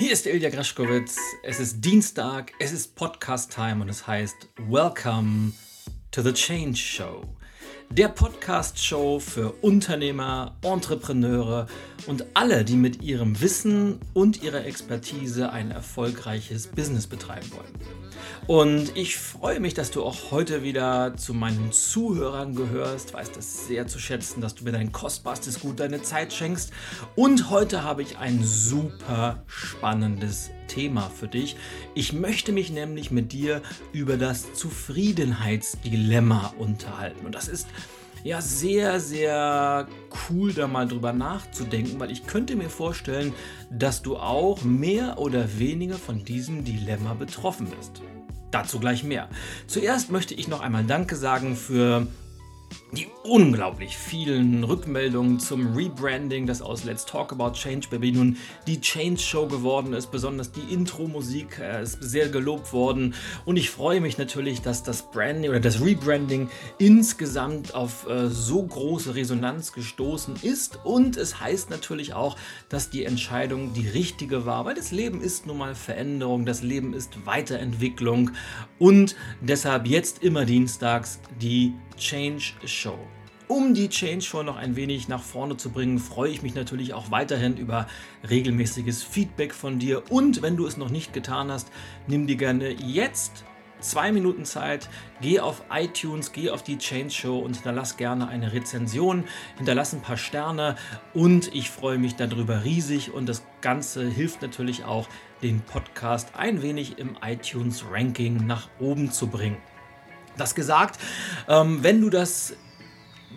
Hier ist Ilja Graschkowitz. Es ist Dienstag, es ist Podcast-Time und es heißt Welcome to the Change Show. Der Podcast-Show für Unternehmer, Entrepreneure und alle, die mit ihrem Wissen und ihrer Expertise ein erfolgreiches Business betreiben wollen. Und ich freue mich, dass du auch heute wieder zu meinen Zuhörern gehörst. Weiß das sehr zu schätzen, dass du mir dein kostbarstes Gut, deine Zeit schenkst. Und heute habe ich ein super spannendes Thema für dich. Ich möchte mich nämlich mit dir über das Zufriedenheitsdilemma unterhalten. Und das ist ja sehr, sehr cool, da mal drüber nachzudenken, weil ich könnte mir vorstellen, dass du auch mehr oder weniger von diesem Dilemma betroffen bist. Dazu gleich mehr. Zuerst möchte ich noch einmal Danke sagen für die unglaublich vielen Rückmeldungen zum Rebranding, das aus Let's Talk About Change Baby nun die Change Show geworden ist. Besonders die Intro-Musik äh, ist sehr gelobt worden. Und ich freue mich natürlich, dass das Branding oder das Rebranding insgesamt auf äh, so große Resonanz gestoßen ist. Und es heißt natürlich auch, dass die Entscheidung die richtige war, weil das Leben ist nun mal Veränderung, das Leben ist Weiterentwicklung. Und deshalb jetzt immer dienstags die Change Show. Um die Change Show noch ein wenig nach vorne zu bringen, freue ich mich natürlich auch weiterhin über regelmäßiges Feedback von dir. Und wenn du es noch nicht getan hast, nimm dir gerne jetzt zwei Minuten Zeit, geh auf iTunes, geh auf die Change Show und hinterlass gerne eine Rezension, hinterlass ein paar Sterne und ich freue mich darüber riesig und das Ganze hilft natürlich auch, den Podcast ein wenig im iTunes Ranking nach oben zu bringen. Das gesagt, ähm, wenn du das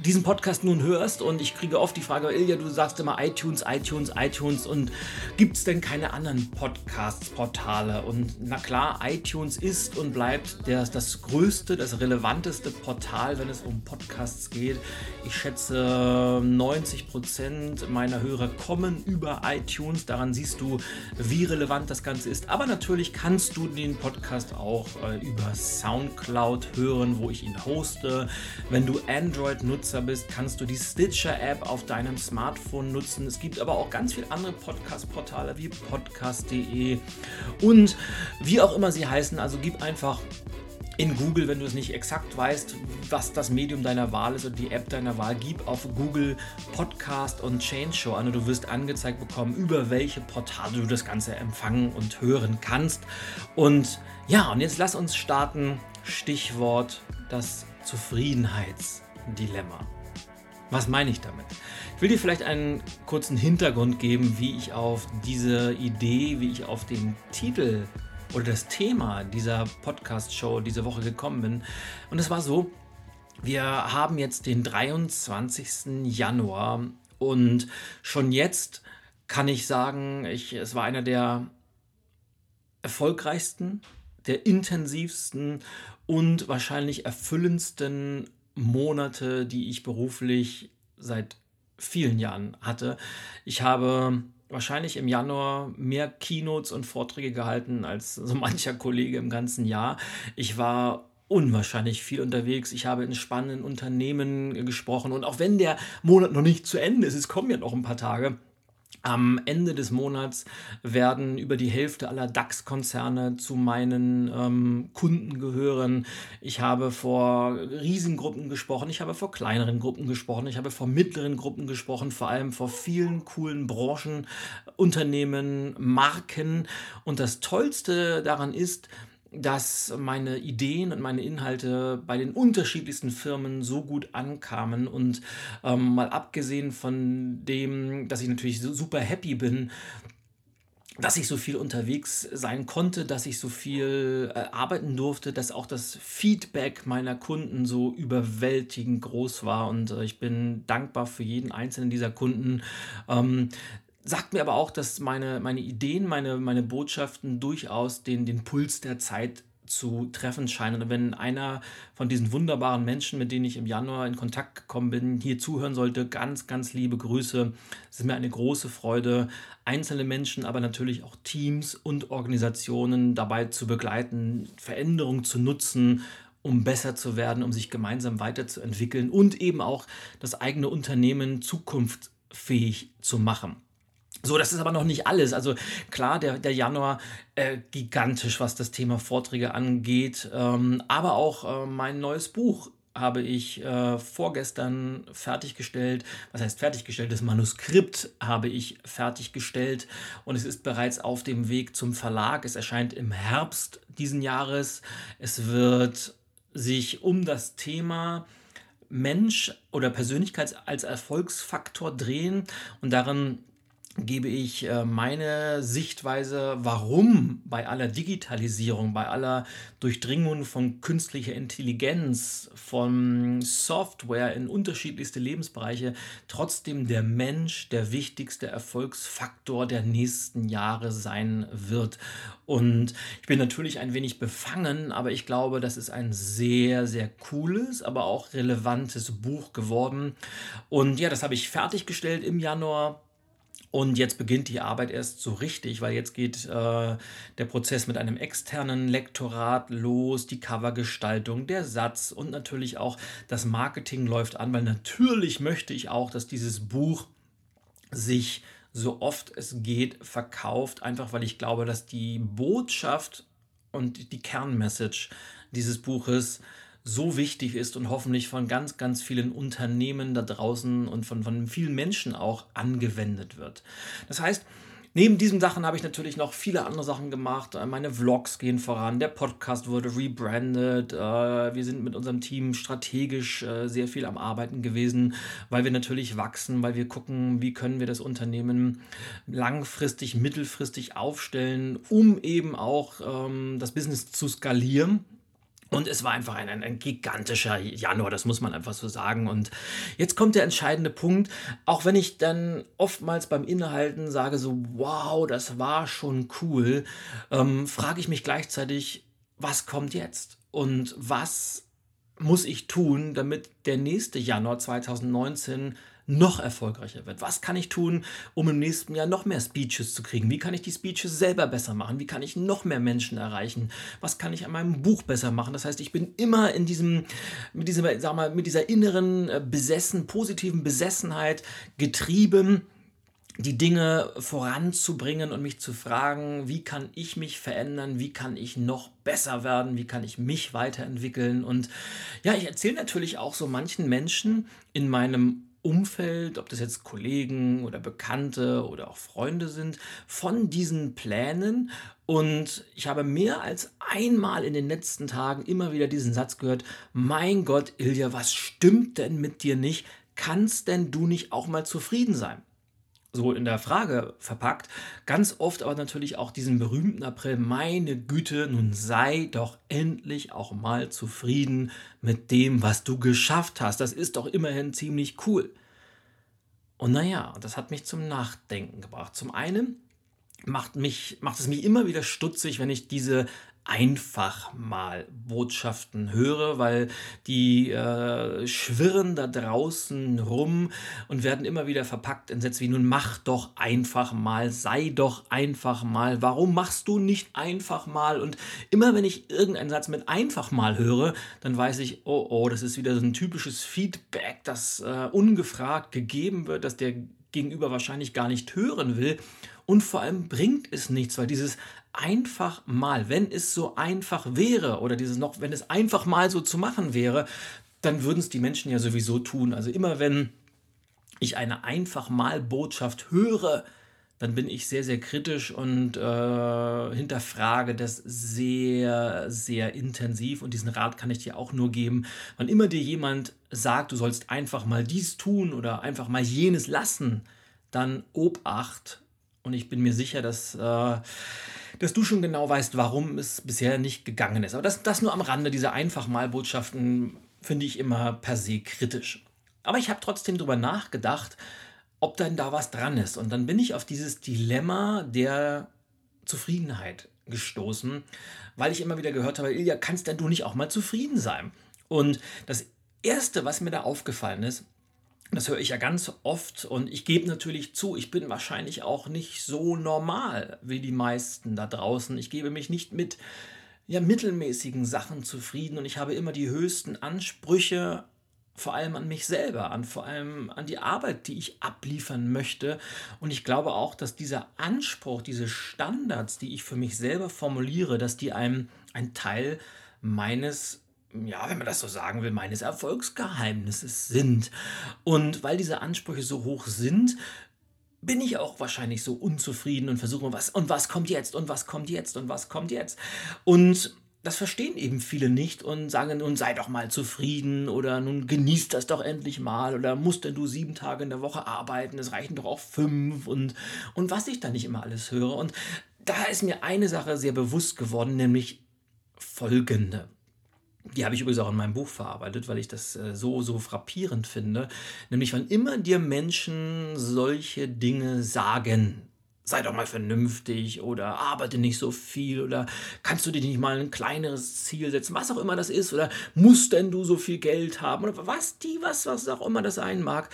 diesen Podcast nun hörst und ich kriege oft die Frage, Ilja, du sagst immer iTunes, iTunes, iTunes und gibt es denn keine anderen Podcast-Portale? Und na klar, iTunes ist und bleibt der, das größte, das relevanteste Portal, wenn es um Podcasts geht. Ich schätze, 90 Prozent meiner Hörer kommen über iTunes. Daran siehst du, wie relevant das Ganze ist. Aber natürlich kannst du den Podcast auch äh, über Soundcloud hören, wo ich ihn hoste. Wenn du Android nutzt, Nutzer bist, kannst du die Stitcher-App auf deinem Smartphone nutzen. Es gibt aber auch ganz viele andere Podcast-Portale wie podcast.de und wie auch immer sie heißen. Also gib einfach in Google, wenn du es nicht exakt weißt, was das Medium deiner Wahl ist und die App deiner Wahl, gib auf Google Podcast und Change Show an und du wirst angezeigt bekommen, über welche Portale du das Ganze empfangen und hören kannst. Und ja, und jetzt lass uns starten. Stichwort das Zufriedenheits. Dilemma. Was meine ich damit? Ich will dir vielleicht einen kurzen Hintergrund geben, wie ich auf diese Idee, wie ich auf den Titel oder das Thema dieser Podcast-Show diese Woche gekommen bin. Und es war so, wir haben jetzt den 23. Januar und schon jetzt kann ich sagen, ich, es war einer der erfolgreichsten, der intensivsten und wahrscheinlich erfüllendsten Monate, die ich beruflich seit vielen Jahren hatte. Ich habe wahrscheinlich im Januar mehr Keynotes und Vorträge gehalten als so mancher Kollege im ganzen Jahr. Ich war unwahrscheinlich viel unterwegs. Ich habe in spannenden Unternehmen gesprochen und auch wenn der Monat noch nicht zu Ende ist, es kommen ja noch ein paar Tage, am Ende des Monats werden über die Hälfte aller DAX-Konzerne zu meinen ähm, Kunden gehören. Ich habe vor Riesengruppen gesprochen, ich habe vor kleineren Gruppen gesprochen, ich habe vor mittleren Gruppen gesprochen, vor allem vor vielen coolen Branchen, Unternehmen, Marken. Und das Tollste daran ist, dass meine Ideen und meine Inhalte bei den unterschiedlichsten Firmen so gut ankamen und ähm, mal abgesehen von dem, dass ich natürlich super happy bin, dass ich so viel unterwegs sein konnte, dass ich so viel äh, arbeiten durfte, dass auch das Feedback meiner Kunden so überwältigend groß war. Und äh, ich bin dankbar für jeden einzelnen dieser Kunden, ähm, sagt mir aber auch, dass meine, meine Ideen, meine, meine Botschaften durchaus den, den Puls der Zeit zu treffen scheinen. Und wenn einer von diesen wunderbaren Menschen, mit denen ich im Januar in Kontakt gekommen bin, hier zuhören sollte, ganz, ganz liebe Grüße. Es ist mir eine große Freude, einzelne Menschen, aber natürlich auch Teams und Organisationen dabei zu begleiten, Veränderungen zu nutzen, um besser zu werden, um sich gemeinsam weiterzuentwickeln und eben auch das eigene Unternehmen zukunftsfähig zu machen. So, das ist aber noch nicht alles. Also klar, der, der Januar äh, gigantisch, was das Thema Vorträge angeht, ähm, aber auch äh, mein neues Buch habe ich äh, vorgestern fertiggestellt. Was heißt fertiggestellt? Das Manuskript habe ich fertiggestellt und es ist bereits auf dem Weg zum Verlag. Es erscheint im Herbst diesen Jahres. Es wird sich um das Thema Mensch oder Persönlichkeit als Erfolgsfaktor drehen und darin gebe ich äh, meine Sichtweise, warum bei aller Digitalisierung, bei aller Durchdringung von künstlicher Intelligenz, von Software in unterschiedlichste Lebensbereiche, trotzdem der Mensch der wichtigste Erfolgsfaktor der nächsten Jahre sein wird. Und ich bin natürlich ein wenig befangen, aber ich glaube, das ist ein sehr, sehr cooles, aber auch relevantes Buch geworden. Und ja, das habe ich fertiggestellt im Januar und jetzt beginnt die Arbeit erst so richtig, weil jetzt geht äh, der Prozess mit einem externen Lektorat los, die Covergestaltung, der Satz und natürlich auch das Marketing läuft an, weil natürlich möchte ich auch, dass dieses Buch sich so oft es geht verkauft, einfach weil ich glaube, dass die Botschaft und die Kernmessage dieses Buches so wichtig ist und hoffentlich von ganz, ganz vielen Unternehmen da draußen und von, von vielen Menschen auch angewendet wird. Das heißt, Neben diesen Sachen habe ich natürlich noch viele andere Sachen gemacht. Äh, meine Vlogs gehen voran, der Podcast wurde rebrandet. Äh, wir sind mit unserem Team strategisch äh, sehr viel am Arbeiten gewesen, weil wir natürlich wachsen, weil wir gucken, wie können wir das Unternehmen langfristig, mittelfristig aufstellen, um eben auch ähm, das Business zu skalieren. Und es war einfach ein, ein, ein, gigantischer Januar, das muss man einfach so sagen. Und jetzt kommt der entscheidende Punkt, auch wenn ich dann oftmals beim Inhalten sage, so, wow, das war schon cool, ähm, frage ich mich gleichzeitig, was kommt jetzt? Und was muss ich tun, damit der nächste Januar 2019 noch erfolgreicher wird? Was kann ich tun, um im nächsten Jahr noch mehr Speeches zu kriegen? Wie kann ich die Speeches selber besser machen? Wie kann ich noch mehr Menschen erreichen? Was kann ich an meinem Buch besser machen? Das heißt, ich bin immer in diesem, mit, diesem, sag mal, mit dieser inneren äh, Besessen, positiven Besessenheit getrieben die Dinge voranzubringen und mich zu fragen, wie kann ich mich verändern, wie kann ich noch besser werden, wie kann ich mich weiterentwickeln. Und ja, ich erzähle natürlich auch so manchen Menschen in meinem Umfeld, ob das jetzt Kollegen oder Bekannte oder auch Freunde sind, von diesen Plänen. Und ich habe mehr als einmal in den letzten Tagen immer wieder diesen Satz gehört, mein Gott, Ilja, was stimmt denn mit dir nicht? Kannst denn du nicht auch mal zufrieden sein? So in der Frage verpackt. Ganz oft aber natürlich auch diesen berühmten April, meine Güte, nun sei doch endlich auch mal zufrieden mit dem, was du geschafft hast. Das ist doch immerhin ziemlich cool. Und naja, das hat mich zum Nachdenken gebracht. Zum einen macht, mich, macht es mich immer wieder stutzig, wenn ich diese einfach mal Botschaften höre, weil die äh, schwirren da draußen rum und werden immer wieder verpackt in Sätze wie nun mach doch einfach mal, sei doch einfach mal, warum machst du nicht einfach mal? Und immer wenn ich irgendeinen Satz mit einfach mal höre, dann weiß ich, oh oh, das ist wieder so ein typisches Feedback, das äh, ungefragt gegeben wird, dass der Gegenüber wahrscheinlich gar nicht hören will. Und vor allem bringt es nichts, weil dieses einfach mal, wenn es so einfach wäre oder dieses noch, wenn es einfach mal so zu machen wäre, dann würden es die Menschen ja sowieso tun. Also immer wenn ich eine einfach mal Botschaft höre, dann bin ich sehr, sehr kritisch und äh, hinterfrage das sehr, sehr intensiv. Und diesen Rat kann ich dir auch nur geben. Wann immer dir jemand sagt, du sollst einfach mal dies tun oder einfach mal jenes lassen, dann Obacht. Und ich bin mir sicher, dass äh, dass du schon genau weißt, warum es bisher nicht gegangen ist. Aber das, das nur am Rande, diese Einfachmalbotschaften finde ich immer per se kritisch. Aber ich habe trotzdem darüber nachgedacht, ob denn da was dran ist. Und dann bin ich auf dieses Dilemma der Zufriedenheit gestoßen, weil ich immer wieder gehört habe, Ilja, kannst denn du nicht auch mal zufrieden sein? Und das Erste, was mir da aufgefallen ist, das höre ich ja ganz oft und ich gebe natürlich zu, ich bin wahrscheinlich auch nicht so normal wie die meisten da draußen. Ich gebe mich nicht mit ja, mittelmäßigen Sachen zufrieden und ich habe immer die höchsten Ansprüche vor allem an mich selber, an vor allem an die Arbeit, die ich abliefern möchte. Und ich glaube auch, dass dieser Anspruch, diese Standards, die ich für mich selber formuliere, dass die einem ein Teil meines ja, wenn man das so sagen will, meines Erfolgsgeheimnisses sind. Und weil diese Ansprüche so hoch sind, bin ich auch wahrscheinlich so unzufrieden und versuche was und was kommt jetzt und was kommt jetzt und was kommt jetzt. Und das verstehen eben viele nicht und sagen, nun sei doch mal zufrieden oder nun genießt das doch endlich mal oder musst denn du sieben Tage in der Woche arbeiten, es reichen doch auch fünf und, und was ich da nicht immer alles höre. Und da ist mir eine Sache sehr bewusst geworden, nämlich folgende. Die habe ich übrigens auch in meinem Buch verarbeitet, weil ich das äh, so, so frappierend finde. Nämlich, wann immer dir Menschen solche Dinge sagen, sei doch mal vernünftig oder arbeite nicht so viel oder kannst du dir nicht mal ein kleineres Ziel setzen, was auch immer das ist oder musst denn du so viel Geld haben oder was die, was, was auch immer das sein mag.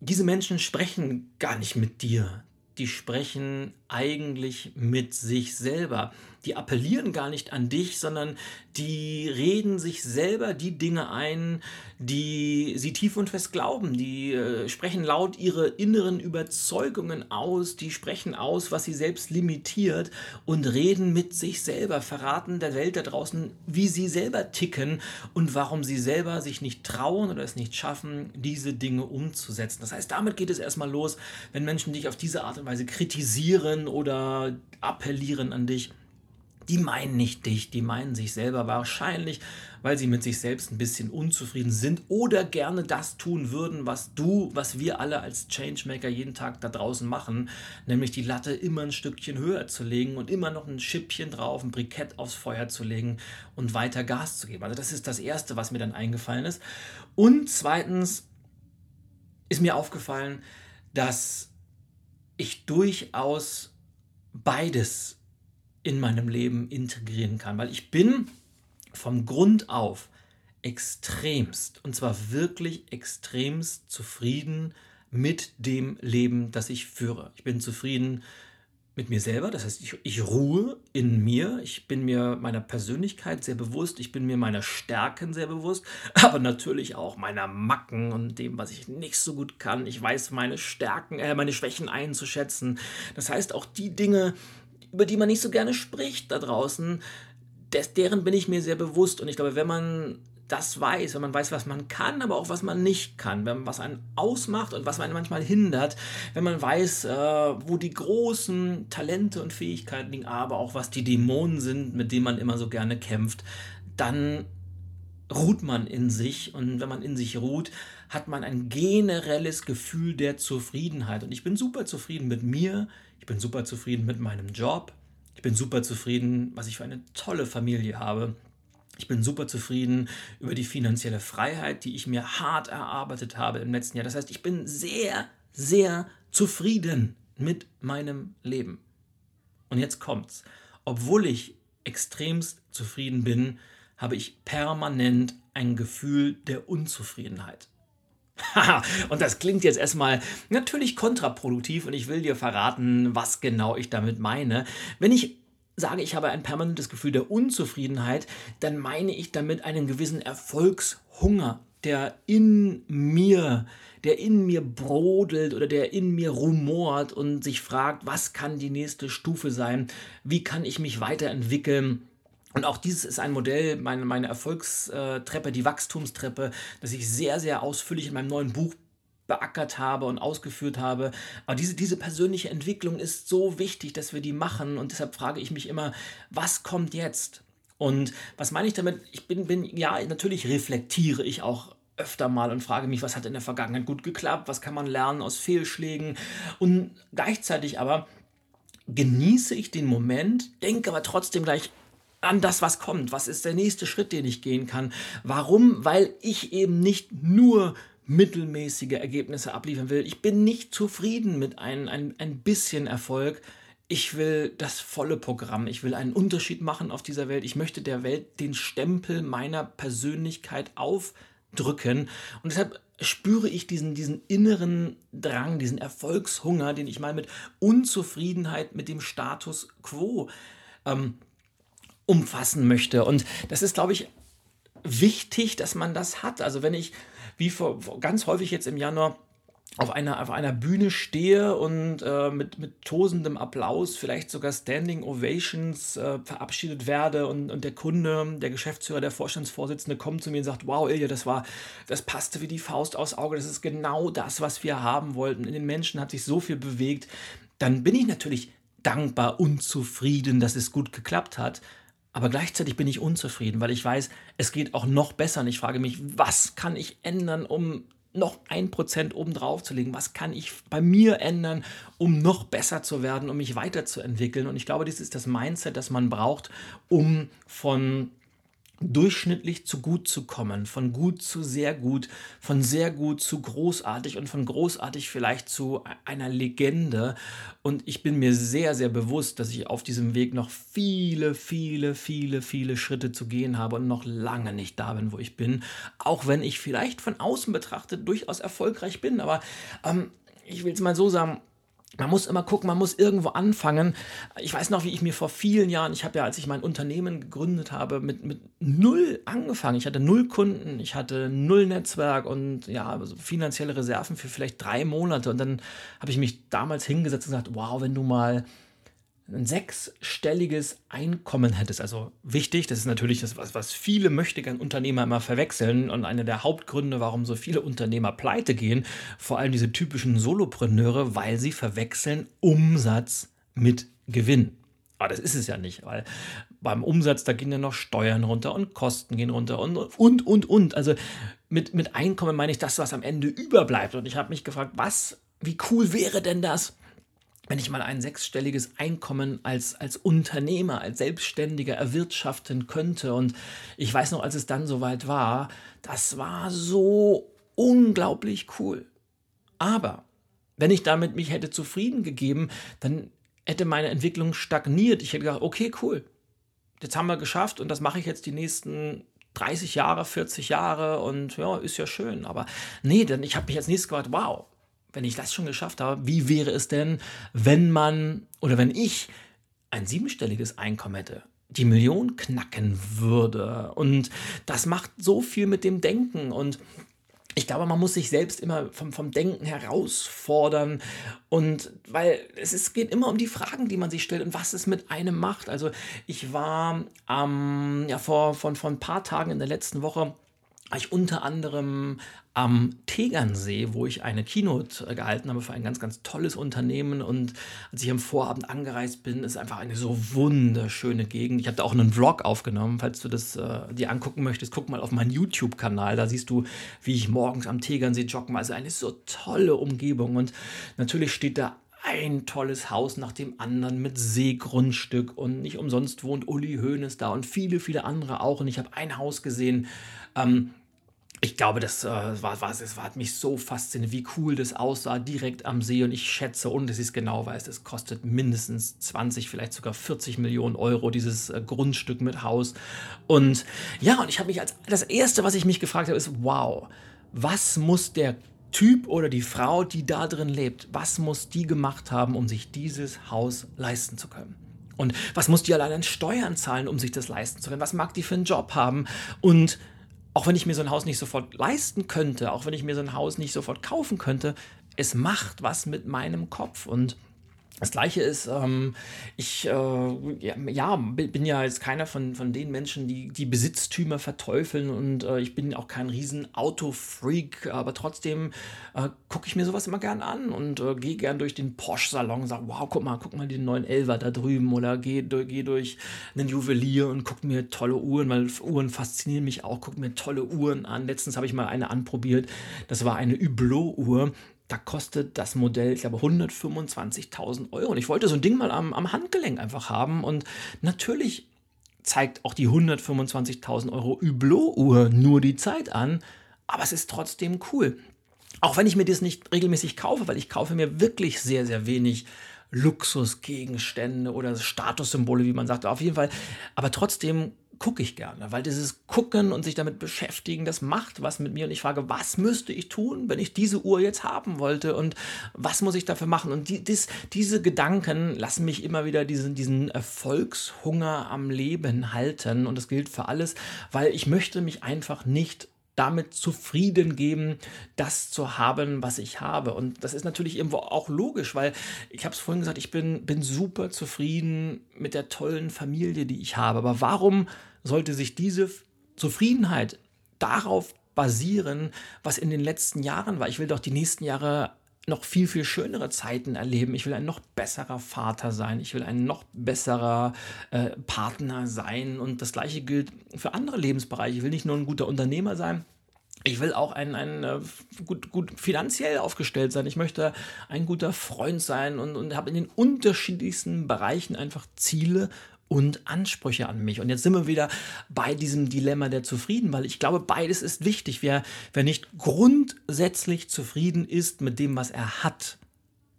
Diese Menschen sprechen gar nicht mit dir. Die sprechen eigentlich mit sich selber die appellieren gar nicht an dich, sondern die reden sich selber die Dinge ein, die sie tief und fest glauben. Die äh, sprechen laut ihre inneren Überzeugungen aus, die sprechen aus, was sie selbst limitiert und reden mit sich selber, verraten der Welt da draußen, wie sie selber ticken und warum sie selber sich nicht trauen oder es nicht schaffen, diese Dinge umzusetzen. Das heißt, damit geht es erstmal los, wenn Menschen dich auf diese Art und Weise kritisieren oder appellieren an dich die meinen nicht dich, die meinen sich selber wahrscheinlich, weil sie mit sich selbst ein bisschen unzufrieden sind oder gerne das tun würden, was du, was wir alle als Changemaker jeden Tag da draußen machen, nämlich die Latte immer ein Stückchen höher zu legen und immer noch ein Schippchen drauf, ein Brikett aufs Feuer zu legen und weiter Gas zu geben. Also das ist das Erste, was mir dann eingefallen ist. Und zweitens ist mir aufgefallen, dass ich durchaus beides in meinem Leben integrieren kann. Weil ich bin vom Grund auf extremst, und zwar wirklich extremst zufrieden mit dem Leben, das ich führe. Ich bin zufrieden mit mir selber, das heißt, ich, ich ruhe in mir, ich bin mir meiner Persönlichkeit sehr bewusst, ich bin mir meiner Stärken sehr bewusst, aber natürlich auch meiner Macken und dem, was ich nicht so gut kann. Ich weiß meine Stärken, äh, meine Schwächen einzuschätzen. Das heißt, auch die Dinge, über die man nicht so gerne spricht da draußen, des, deren bin ich mir sehr bewusst. Und ich glaube, wenn man das weiß, wenn man weiß, was man kann, aber auch was man nicht kann, wenn man was einen ausmacht und was einen manchmal hindert, wenn man weiß, äh, wo die großen Talente und Fähigkeiten liegen, aber auch was die Dämonen sind, mit denen man immer so gerne kämpft, dann ruht man in sich. Und wenn man in sich ruht, hat man ein generelles Gefühl der Zufriedenheit. Und ich bin super zufrieden mit mir, ich bin super zufrieden mit meinem Job. Ich bin super zufrieden, was ich für eine tolle Familie habe. Ich bin super zufrieden über die finanzielle Freiheit, die ich mir hart erarbeitet habe im letzten Jahr. Das heißt, ich bin sehr, sehr zufrieden mit meinem Leben. Und jetzt kommt's. Obwohl ich extremst zufrieden bin, habe ich permanent ein Gefühl der Unzufriedenheit. und das klingt jetzt erstmal natürlich kontraproduktiv und ich will dir verraten, was genau ich damit meine. Wenn ich sage, ich habe ein permanentes Gefühl der Unzufriedenheit, dann meine ich damit einen gewissen Erfolgshunger, der in mir, der in mir brodelt oder der in mir rumort und sich fragt, was kann die nächste Stufe sein? Wie kann ich mich weiterentwickeln? Und auch dieses ist ein Modell, meine, meine Erfolgstreppe, die Wachstumstreppe, das ich sehr, sehr ausführlich in meinem neuen Buch beackert habe und ausgeführt habe. Aber diese, diese persönliche Entwicklung ist so wichtig, dass wir die machen. Und deshalb frage ich mich immer, was kommt jetzt? Und was meine ich damit? Ich bin, bin, ja, natürlich reflektiere ich auch öfter mal und frage mich, was hat in der Vergangenheit gut geklappt, was kann man lernen aus Fehlschlägen. Und gleichzeitig aber genieße ich den Moment, denke aber trotzdem gleich an das, was kommt. Was ist der nächste Schritt, den ich gehen kann? Warum? Weil ich eben nicht nur mittelmäßige Ergebnisse abliefern will. Ich bin nicht zufrieden mit ein, ein, ein bisschen Erfolg. Ich will das volle Programm. Ich will einen Unterschied machen auf dieser Welt. Ich möchte der Welt den Stempel meiner Persönlichkeit aufdrücken. Und deshalb spüre ich diesen, diesen inneren Drang, diesen Erfolgshunger, den ich mal mit Unzufriedenheit mit dem Status quo ähm, umfassen möchte. Und das ist, glaube ich, wichtig, dass man das hat. Also wenn ich wie vor, ganz häufig jetzt im Januar auf einer, auf einer Bühne stehe und äh, mit, mit tosendem Applaus, vielleicht sogar Standing Ovations äh, verabschiedet werde und, und der Kunde, der Geschäftsführer, der Vorstandsvorsitzende kommt zu mir und sagt, wow, Ilja, das war, das passte wie die Faust aufs Auge, das ist genau das, was wir haben wollten. In den Menschen hat sich so viel bewegt. Dann bin ich natürlich dankbar und zufrieden, dass es gut geklappt hat. Aber gleichzeitig bin ich unzufrieden, weil ich weiß, es geht auch noch besser. Und ich frage mich, was kann ich ändern, um noch ein Prozent obendrauf zu legen? Was kann ich bei mir ändern, um noch besser zu werden, um mich weiterzuentwickeln? Und ich glaube, das ist das Mindset, das man braucht, um von durchschnittlich zu gut zu kommen, von gut zu sehr gut, von sehr gut zu großartig und von großartig vielleicht zu einer Legende. Und ich bin mir sehr, sehr bewusst, dass ich auf diesem Weg noch viele, viele, viele, viele Schritte zu gehen habe und noch lange nicht da bin, wo ich bin. Auch wenn ich vielleicht von außen betrachtet durchaus erfolgreich bin. Aber ähm, ich will es mal so sagen, man muss immer gucken, man muss irgendwo anfangen. Ich weiß noch, wie ich mir vor vielen Jahren, ich habe ja, als ich mein Unternehmen gegründet habe, mit, mit null angefangen. Ich hatte null Kunden, ich hatte null Netzwerk und ja, also finanzielle Reserven für vielleicht drei Monate. Und dann habe ich mich damals hingesetzt und gesagt, wow, wenn du mal ein sechsstelliges Einkommen hättest. Also wichtig, das ist natürlich das, was, was viele möchtegern Unternehmer immer verwechseln und einer der Hauptgründe, warum so viele Unternehmer pleite gehen, vor allem diese typischen Solopreneure, weil sie verwechseln Umsatz mit Gewinn. Aber das ist es ja nicht, weil beim Umsatz, da gehen ja noch Steuern runter und Kosten gehen runter und, und, und, und. Also mit, mit Einkommen meine ich das, was am Ende überbleibt. Und ich habe mich gefragt, was, wie cool wäre denn das, wenn ich mal ein sechsstelliges Einkommen als, als Unternehmer, als Selbstständiger erwirtschaften könnte. Und ich weiß noch, als es dann soweit war, das war so unglaublich cool. Aber wenn ich damit mich hätte zufrieden gegeben, dann hätte meine Entwicklung stagniert. Ich hätte gedacht, okay, cool. Jetzt haben wir geschafft und das mache ich jetzt die nächsten 30 Jahre, 40 Jahre und ja, ist ja schön. Aber nee, denn ich habe mich als nächstes gefragt, wow, wenn ich das schon geschafft habe, wie wäre es denn, wenn man oder wenn ich ein siebenstelliges Einkommen hätte? die Million knacken würde. Und das macht so viel mit dem Denken. Und ich glaube, man muss sich selbst immer vom, vom Denken herausfordern. Und weil es ist, geht immer um die Fragen, die man sich stellt und was es mit einem macht. Also ich war ähm, ja, vor, von, vor ein paar Tagen in der letzten Woche ich unter anderem am Tegernsee, wo ich eine Keynote gehalten habe für ein ganz, ganz tolles Unternehmen. Und als ich am Vorabend angereist bin, ist einfach eine so wunderschöne Gegend. Ich habe da auch einen Vlog aufgenommen. Falls du das äh, dir angucken möchtest, guck mal auf meinen YouTube-Kanal. Da siehst du, wie ich morgens am Tegernsee joggen. Also eine so tolle Umgebung. Und natürlich steht da ein tolles Haus nach dem anderen mit Seegrundstück und nicht umsonst wohnt Uli Hoeneß da und viele, viele andere auch. Und ich habe ein Haus gesehen, ähm, ich glaube, das, äh, war, war, das hat mich so fasziniert, wie cool das aussah, direkt am See. Und ich schätze, ohne dass ich es genau weiß, es kostet mindestens 20, vielleicht sogar 40 Millionen Euro, dieses äh, Grundstück mit Haus. Und ja, und ich habe mich als das Erste, was ich mich gefragt habe, ist, wow, was muss der Typ oder die Frau, die da drin lebt, was muss die gemacht haben, um sich dieses Haus leisten zu können? Und was muss die allein an Steuern zahlen, um sich das leisten zu können? Was mag die für einen Job haben? Und auch wenn ich mir so ein Haus nicht sofort leisten könnte, auch wenn ich mir so ein Haus nicht sofort kaufen könnte, es macht was mit meinem Kopf. Und das gleiche ist, ähm, ich äh, ja, bin ja jetzt keiner von, von den Menschen, die die Besitztümer verteufeln und äh, ich bin auch kein riesen Autofreak, aber trotzdem äh, gucke ich mir sowas immer gern an und äh, gehe gern durch den Porsche-Salon und sage, wow, guck mal, guck mal den neuen Elver da drüben oder gehe geh durch einen Juwelier und gucke mir tolle Uhren, weil Uhren faszinieren mich auch, gucke mir tolle Uhren an. Letztens habe ich mal eine anprobiert, das war eine Hublot-Uhr da kostet das Modell, ich glaube, 125.000 Euro. Und ich wollte so ein Ding mal am, am Handgelenk einfach haben. Und natürlich zeigt auch die 125.000 Euro Hublot-Uhr nur die Zeit an, aber es ist trotzdem cool. Auch wenn ich mir das nicht regelmäßig kaufe, weil ich kaufe mir wirklich sehr, sehr wenig Luxusgegenstände oder Statussymbole, wie man sagt. Auf jeden Fall. Aber trotzdem gucke ich gerne, weil dieses Gucken und sich damit beschäftigen, das macht was mit mir. Und ich frage, was müsste ich tun, wenn ich diese Uhr jetzt haben wollte? Und was muss ich dafür machen? Und die, dies, diese Gedanken lassen mich immer wieder diesen, diesen Erfolgshunger am Leben halten. Und das gilt für alles, weil ich möchte mich einfach nicht damit zufrieden geben, das zu haben, was ich habe. Und das ist natürlich irgendwo auch logisch, weil ich habe es vorhin gesagt, ich bin, bin super zufrieden mit der tollen Familie, die ich habe. Aber warum sollte sich diese Zufriedenheit darauf basieren, was in den letzten Jahren war? Ich will doch die nächsten Jahre noch viel, viel schönere Zeiten erleben. Ich will ein noch besserer Vater sein. Ich will ein noch besserer äh, Partner sein. Und das gleiche gilt für andere Lebensbereiche. Ich will nicht nur ein guter Unternehmer sein. Ich will auch ein, ein, äh, gut, gut finanziell aufgestellt sein. Ich möchte ein guter Freund sein und, und habe in den unterschiedlichsten Bereichen einfach Ziele und Ansprüche an mich. Und jetzt sind wir wieder bei diesem Dilemma der Zufrieden, weil ich glaube, beides ist wichtig. Wer, wer nicht grundsätzlich zufrieden ist mit dem, was er hat,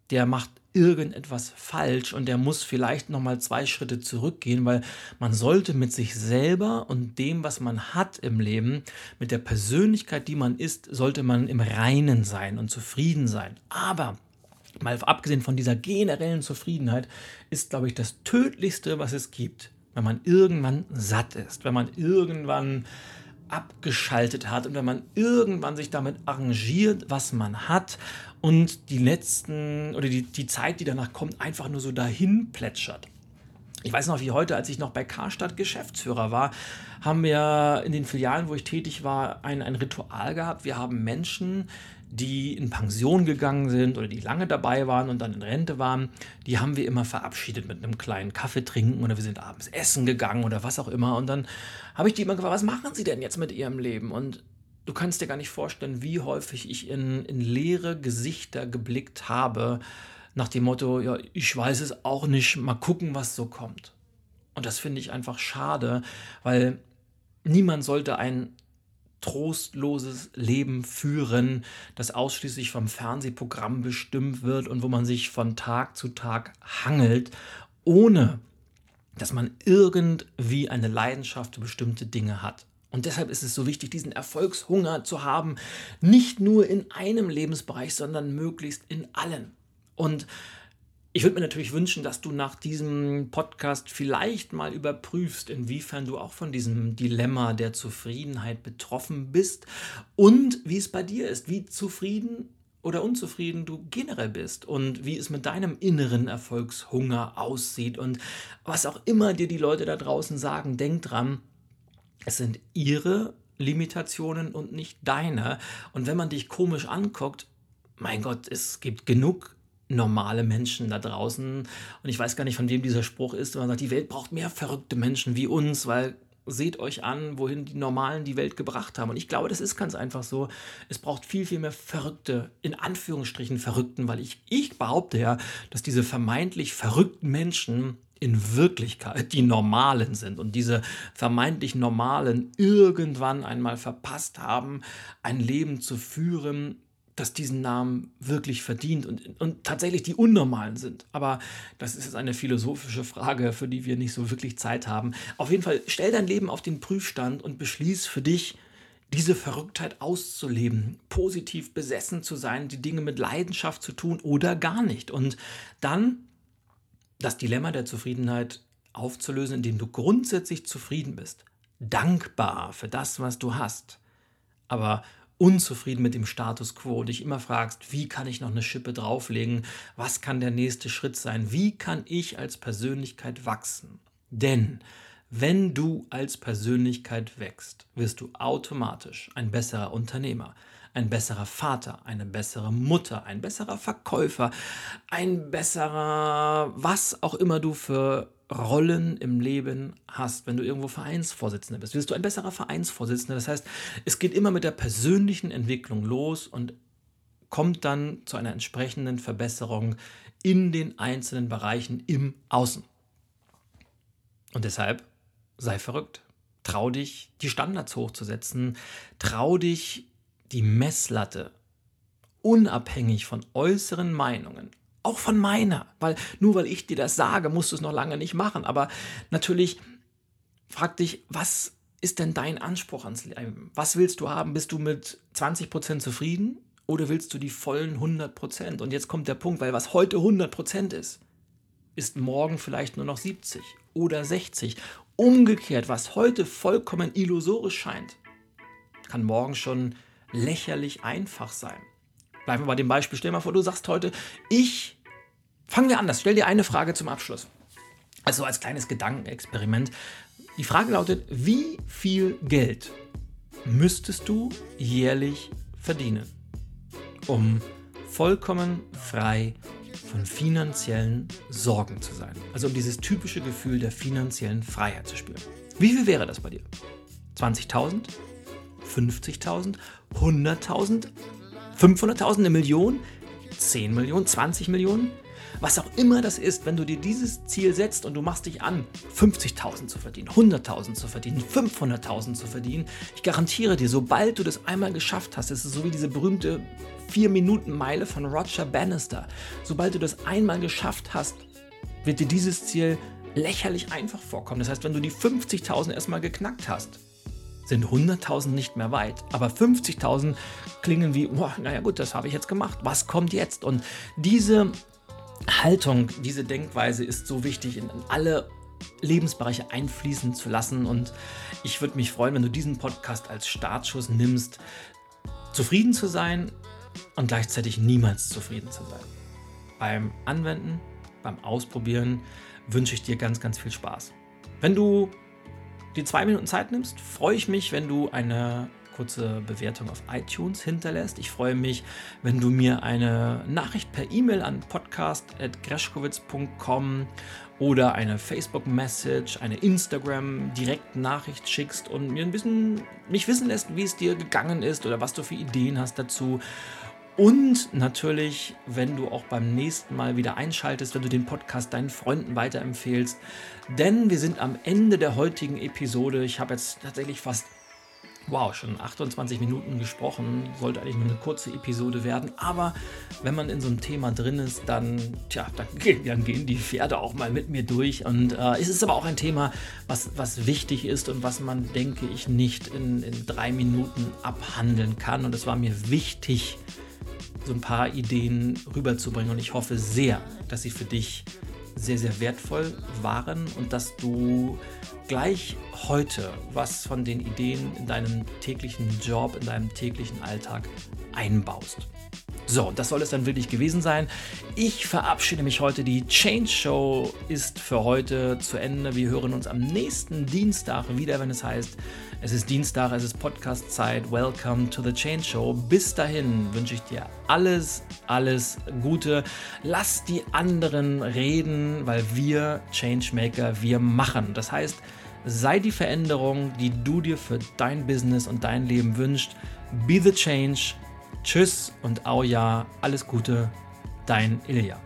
der macht irgendetwas falsch und der muss vielleicht noch mal zwei Schritte zurückgehen, weil man sollte mit sich selber und dem, was man hat im Leben, mit der Persönlichkeit, die man ist, sollte man im Reinen sein und zufrieden sein. Aber mal abgesehen von dieser generellen Zufriedenheit, ist, glaube ich, das Tödlichste, was es gibt, wenn man irgendwann satt ist, wenn man irgendwann abgeschaltet hat und wenn man irgendwann sich damit arrangiert, was man hat und die letzten oder die, die Zeit, die danach kommt, einfach nur so dahin plätschert. Ich weiß noch wie heute, als ich noch bei Karstadt Geschäftsführer war, haben wir in den Filialen, wo ich tätig war, ein, ein Ritual gehabt. Wir haben Menschen, die in Pension gegangen sind oder die lange dabei waren und dann in Rente waren, die haben wir immer verabschiedet mit einem kleinen Kaffee trinken oder wir sind abends essen gegangen oder was auch immer. Und dann habe ich die immer gefragt, was machen sie denn jetzt mit ihrem Leben? Und du kannst dir gar nicht vorstellen, wie häufig ich in, in leere Gesichter geblickt habe, nach dem Motto, ja, ich weiß es auch nicht, mal gucken, was so kommt. Und das finde ich einfach schade, weil niemand sollte ein trostloses Leben führen, das ausschließlich vom Fernsehprogramm bestimmt wird und wo man sich von Tag zu Tag hangelt, ohne dass man irgendwie eine Leidenschaft für bestimmte Dinge hat. Und deshalb ist es so wichtig, diesen Erfolgshunger zu haben, nicht nur in einem Lebensbereich, sondern möglichst in allen. Und ich würde mir natürlich wünschen, dass du nach diesem Podcast vielleicht mal überprüfst, inwiefern du auch von diesem Dilemma der Zufriedenheit betroffen bist und wie es bei dir ist, wie zufrieden oder unzufrieden du generell bist und wie es mit deinem inneren Erfolgshunger aussieht und was auch immer dir die Leute da draußen sagen, denk dran, es sind ihre Limitationen und nicht deine. Und wenn man dich komisch anguckt, mein Gott, es gibt genug normale Menschen da draußen. Und ich weiß gar nicht, von wem dieser Spruch ist. Man sagt, die Welt braucht mehr verrückte Menschen wie uns, weil seht euch an, wohin die Normalen die Welt gebracht haben. Und ich glaube, das ist ganz einfach so. Es braucht viel, viel mehr Verrückte, in Anführungsstrichen Verrückten, weil ich, ich behaupte ja, dass diese vermeintlich verrückten Menschen in Wirklichkeit die Normalen sind und diese vermeintlich Normalen irgendwann einmal verpasst haben, ein Leben zu führen, das diesen Namen wirklich verdient und, und tatsächlich die Unnormalen sind. Aber das ist jetzt eine philosophische Frage, für die wir nicht so wirklich Zeit haben. Auf jeden Fall stell dein Leben auf den Prüfstand und beschließ für dich, diese Verrücktheit auszuleben, positiv besessen zu sein, die Dinge mit Leidenschaft zu tun oder gar nicht. Und dann das Dilemma der Zufriedenheit aufzulösen, indem du grundsätzlich zufrieden bist, dankbar für das, was du hast, aber unzufrieden mit dem Status quo, dich immer fragst, wie kann ich noch eine Schippe drauflegen, was kann der nächste Schritt sein, wie kann ich als Persönlichkeit wachsen. Denn wenn du als Persönlichkeit wächst, wirst du automatisch ein besserer Unternehmer, ein besserer Vater, eine bessere Mutter, ein besserer Verkäufer, ein besserer, was auch immer du für Rollen im Leben hast, wenn du irgendwo Vereinsvorsitzender bist, wirst du ein besserer Vereinsvorsitzender. Das heißt, es geht immer mit der persönlichen Entwicklung los und kommt dann zu einer entsprechenden Verbesserung in den einzelnen Bereichen im Außen. Und deshalb sei verrückt. Trau dich, die Standards hochzusetzen. Trau dich, die Messlatte unabhängig von äußeren Meinungen auch von meiner, weil nur weil ich dir das sage, musst du es noch lange nicht machen. Aber natürlich frag dich, was ist denn dein Anspruch ans Leben? Was willst du haben? Bist du mit 20% zufrieden oder willst du die vollen 100%? Und jetzt kommt der Punkt, weil was heute 100% ist, ist morgen vielleicht nur noch 70 oder 60. Umgekehrt, was heute vollkommen illusorisch scheint, kann morgen schon lächerlich einfach sein. Bleiben wir bei dem Beispiel. Stell mal vor, du sagst heute, ich. Fangen wir anders. Stell dir eine Frage zum Abschluss. Also als kleines Gedankenexperiment. Die Frage lautet, wie viel Geld müsstest du jährlich verdienen, um vollkommen frei von finanziellen Sorgen zu sein? Also um dieses typische Gefühl der finanziellen Freiheit zu spüren. Wie viel wäre das bei dir? 20.000? 50.000? 100.000? 500.000? Eine Million? 10 Millionen? 20 Millionen? Was auch immer das ist, wenn du dir dieses Ziel setzt und du machst dich an, 50.000 zu verdienen, 100.000 zu verdienen, 500.000 zu verdienen, ich garantiere dir, sobald du das einmal geschafft hast, es ist so wie diese berühmte 4-Minuten-Meile von Roger Bannister, sobald du das einmal geschafft hast, wird dir dieses Ziel lächerlich einfach vorkommen. Das heißt, wenn du die 50.000 erstmal geknackt hast, sind 100.000 nicht mehr weit. Aber 50.000 klingen wie, boah, naja gut, das habe ich jetzt gemacht. Was kommt jetzt? Und diese Haltung, diese Denkweise ist so wichtig in alle Lebensbereiche einfließen zu lassen. Und ich würde mich freuen, wenn du diesen Podcast als Startschuss nimmst, zufrieden zu sein und gleichzeitig niemals zufrieden zu sein. Beim Anwenden, beim Ausprobieren wünsche ich dir ganz, ganz viel Spaß. Wenn du die zwei Minuten Zeit nimmst, freue ich mich, wenn du eine kurze Bewertung auf iTunes hinterlässt. Ich freue mich, wenn du mir eine Nachricht per E-Mail an podcast.greschkowitz.com oder eine Facebook-Message, eine Instagram-Direktnachricht schickst und mir ein bisschen mich wissen lässt, wie es dir gegangen ist oder was du für Ideen hast dazu. Und natürlich, wenn du auch beim nächsten Mal wieder einschaltest, wenn du den Podcast deinen Freunden weiterempfehlst. Denn wir sind am Ende der heutigen Episode. Ich habe jetzt tatsächlich fast Wow, schon 28 Minuten gesprochen. Sollte eigentlich nur eine kurze Episode werden. Aber wenn man in so einem Thema drin ist, dann, tja, dann, dann gehen die Pferde auch mal mit mir durch. Und äh, es ist aber auch ein Thema, was, was wichtig ist und was man, denke ich, nicht in, in drei Minuten abhandeln kann. Und es war mir wichtig, so ein paar Ideen rüberzubringen. Und ich hoffe sehr, dass sie für dich sehr, sehr wertvoll waren und dass du gleich heute was von den Ideen in deinem täglichen Job, in deinem täglichen Alltag einbaust. So, das soll es dann wirklich gewesen sein. Ich verabschiede mich heute. Die Change Show ist für heute zu Ende. Wir hören uns am nächsten Dienstag wieder, wenn es heißt, es ist Dienstag, es ist Podcast-Zeit. Welcome to the Change Show. Bis dahin wünsche ich dir alles, alles Gute. Lass die anderen reden, weil wir Changemaker, wir machen. Das heißt, sei die Veränderung, die du dir für dein Business und dein Leben wünschst. Be the change Tschüss und au ja, alles Gute, dein Ilja.